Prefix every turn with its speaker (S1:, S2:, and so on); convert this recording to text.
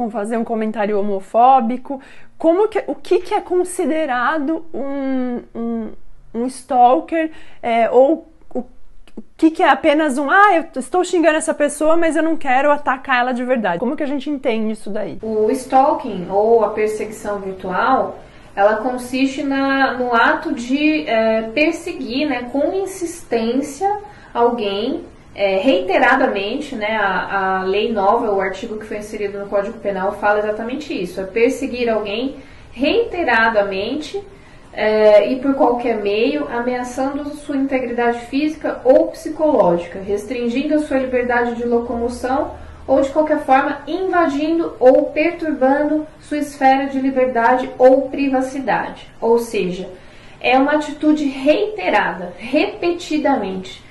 S1: com fazer um comentário homofóbico. Como que, o que, que é considerado um, um, um stalker é, ou o, o que, que é apenas um ah, eu estou xingando essa pessoa, mas eu não quero atacar ela de verdade. Como que a gente entende isso daí?
S2: O stalking ou a perseguição virtual ela consiste na, no ato de é, perseguir né, com insistência alguém é, reiteradamente, né, a, a lei nova, o artigo que foi inserido no Código Penal fala exatamente isso, é perseguir alguém reiteradamente é, e por qualquer meio, ameaçando sua integridade física ou psicológica, restringindo a sua liberdade de locomoção ou de qualquer forma invadindo ou perturbando sua esfera de liberdade ou privacidade. Ou seja, é uma atitude reiterada, repetidamente